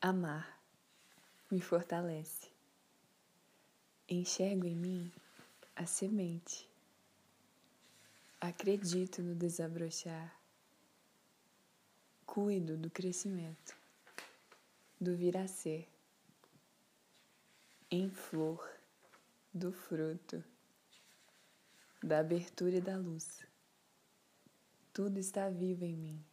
Amar me fortalece. Enxergo em mim a semente. Acredito no desabrochar. Cuido do crescimento, do vir a ser, em flor, do fruto, da abertura e da luz. Tudo está vivo em mim